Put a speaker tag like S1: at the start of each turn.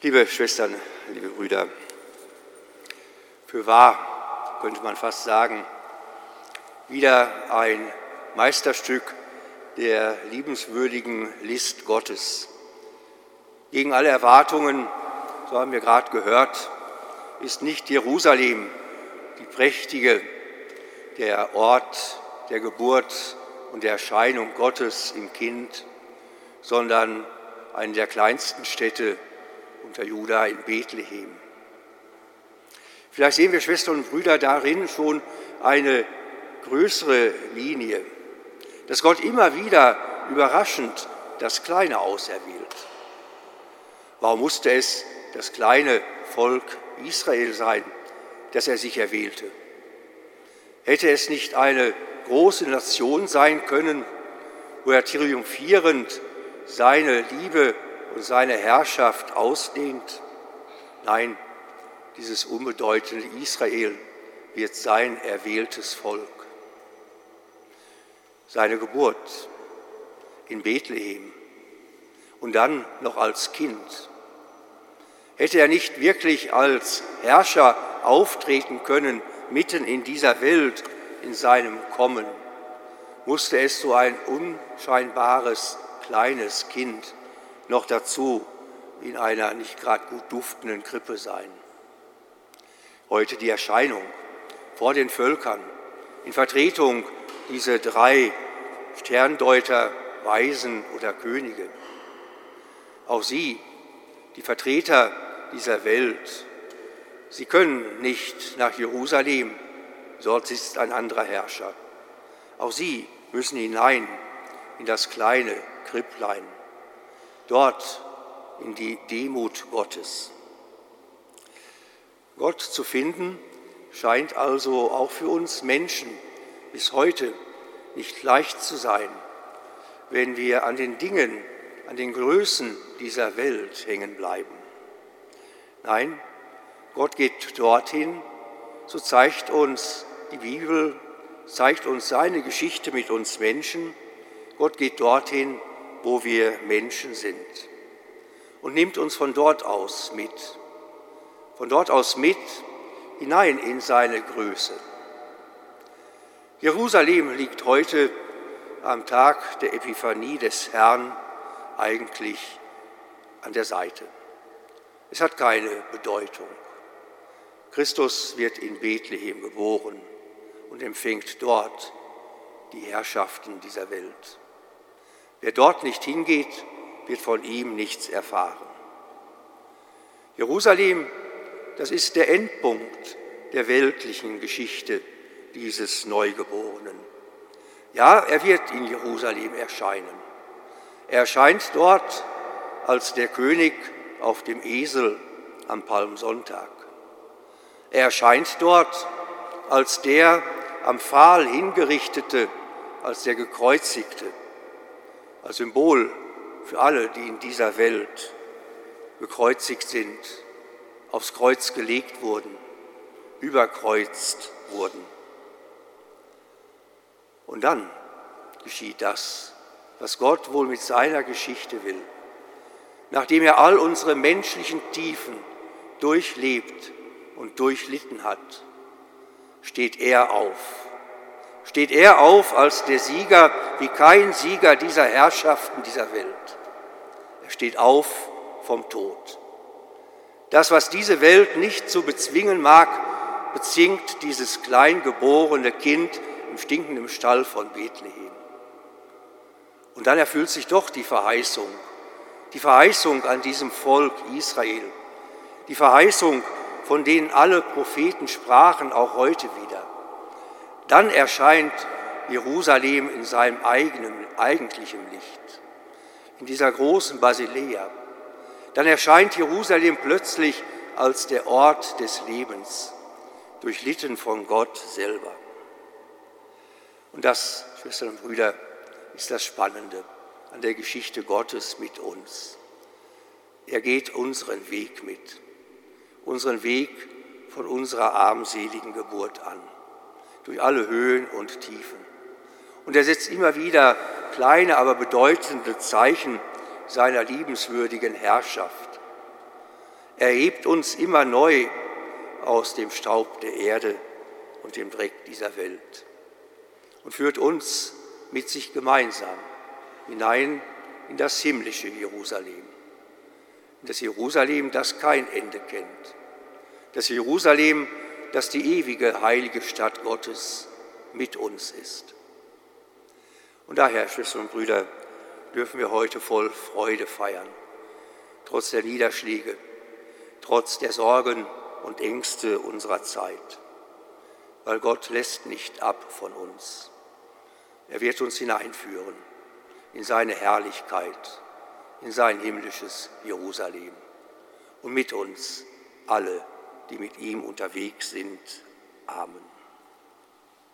S1: Liebe Schwestern, liebe Brüder, für wahr könnte man fast sagen, wieder ein Meisterstück der liebenswürdigen List Gottes. Gegen alle Erwartungen, so haben wir gerade gehört, ist nicht Jerusalem die prächtige, der Ort der Geburt und der Erscheinung Gottes im Kind, sondern eine der kleinsten Städte unter Juda in Bethlehem. Vielleicht sehen wir Schwestern und Brüder darin schon eine größere Linie, dass Gott immer wieder überraschend das Kleine auserwählt. Warum musste es das kleine Volk Israel sein, das er sich erwählte? Hätte es nicht eine große Nation sein können, wo er triumphierend seine Liebe seine Herrschaft ausdehnt? Nein, dieses unbedeutende Israel wird sein erwähltes Volk. Seine Geburt in Bethlehem und dann noch als Kind. Hätte er nicht wirklich als Herrscher auftreten können mitten in dieser Welt, in seinem Kommen, musste es so ein unscheinbares kleines Kind noch dazu in einer nicht gerade gut duftenden Krippe sein. Heute die Erscheinung vor den Völkern in Vertretung dieser drei Sterndeuter, Weisen oder Könige. Auch sie, die Vertreter dieser Welt, sie können nicht nach Jerusalem, dort sitzt ein anderer Herrscher. Auch sie müssen hinein in das kleine Kripplein dort in die Demut Gottes. Gott zu finden scheint also auch für uns Menschen bis heute nicht leicht zu sein, wenn wir an den Dingen, an den Größen dieser Welt hängen bleiben. Nein, Gott geht dorthin, so zeigt uns die Bibel, zeigt uns seine Geschichte mit uns Menschen. Gott geht dorthin, wo wir Menschen sind und nimmt uns von dort aus mit, von dort aus mit hinein in seine Größe. Jerusalem liegt heute am Tag der Epiphanie des Herrn eigentlich an der Seite. Es hat keine Bedeutung. Christus wird in Bethlehem geboren und empfängt dort die Herrschaften dieser Welt. Wer dort nicht hingeht, wird von ihm nichts erfahren. Jerusalem, das ist der Endpunkt der weltlichen Geschichte dieses Neugeborenen. Ja, er wird in Jerusalem erscheinen. Er erscheint dort als der König auf dem Esel am Palmsonntag. Er erscheint dort als der am Pfahl hingerichtete, als der gekreuzigte als Symbol für alle, die in dieser Welt gekreuzigt sind, aufs Kreuz gelegt wurden, überkreuzt wurden. Und dann geschieht das, was Gott wohl mit seiner Geschichte will. Nachdem er all unsere menschlichen Tiefen durchlebt und durchlitten hat, steht er auf steht er auf als der Sieger, wie kein Sieger dieser Herrschaften dieser Welt. Er steht auf vom Tod. Das, was diese Welt nicht zu bezwingen mag, bezwingt dieses kleingeborene Kind im stinkenden Stall von Bethlehem. Und dann erfüllt sich doch die Verheißung, die Verheißung an diesem Volk Israel, die Verheißung, von denen alle Propheten sprachen, auch heute wieder. Dann erscheint Jerusalem in seinem eigenen, eigentlichen Licht, in dieser großen Basilea. Dann erscheint Jerusalem plötzlich als der Ort des Lebens, durchlitten von Gott selber. Und das, Schwestern und Brüder, ist das Spannende an der Geschichte Gottes mit uns. Er geht unseren Weg mit, unseren Weg von unserer armseligen Geburt an durch alle Höhen und Tiefen. Und er setzt immer wieder kleine, aber bedeutende Zeichen seiner liebenswürdigen Herrschaft. Er hebt uns immer neu aus dem Staub der Erde und dem Dreck dieser Welt und führt uns mit sich gemeinsam hinein in das himmlische Jerusalem. In das Jerusalem, das kein Ende kennt. Das Jerusalem, das die ewige heilige Stadt Gottes mit uns ist. Und daher, Schwestern und Brüder, dürfen wir heute voll Freude feiern, trotz der Niederschläge, trotz der Sorgen und Ängste unserer Zeit, weil Gott lässt nicht ab von uns. Er wird uns hineinführen in seine Herrlichkeit, in sein himmlisches Jerusalem und mit uns alle, die mit ihm unterwegs sind. Amen.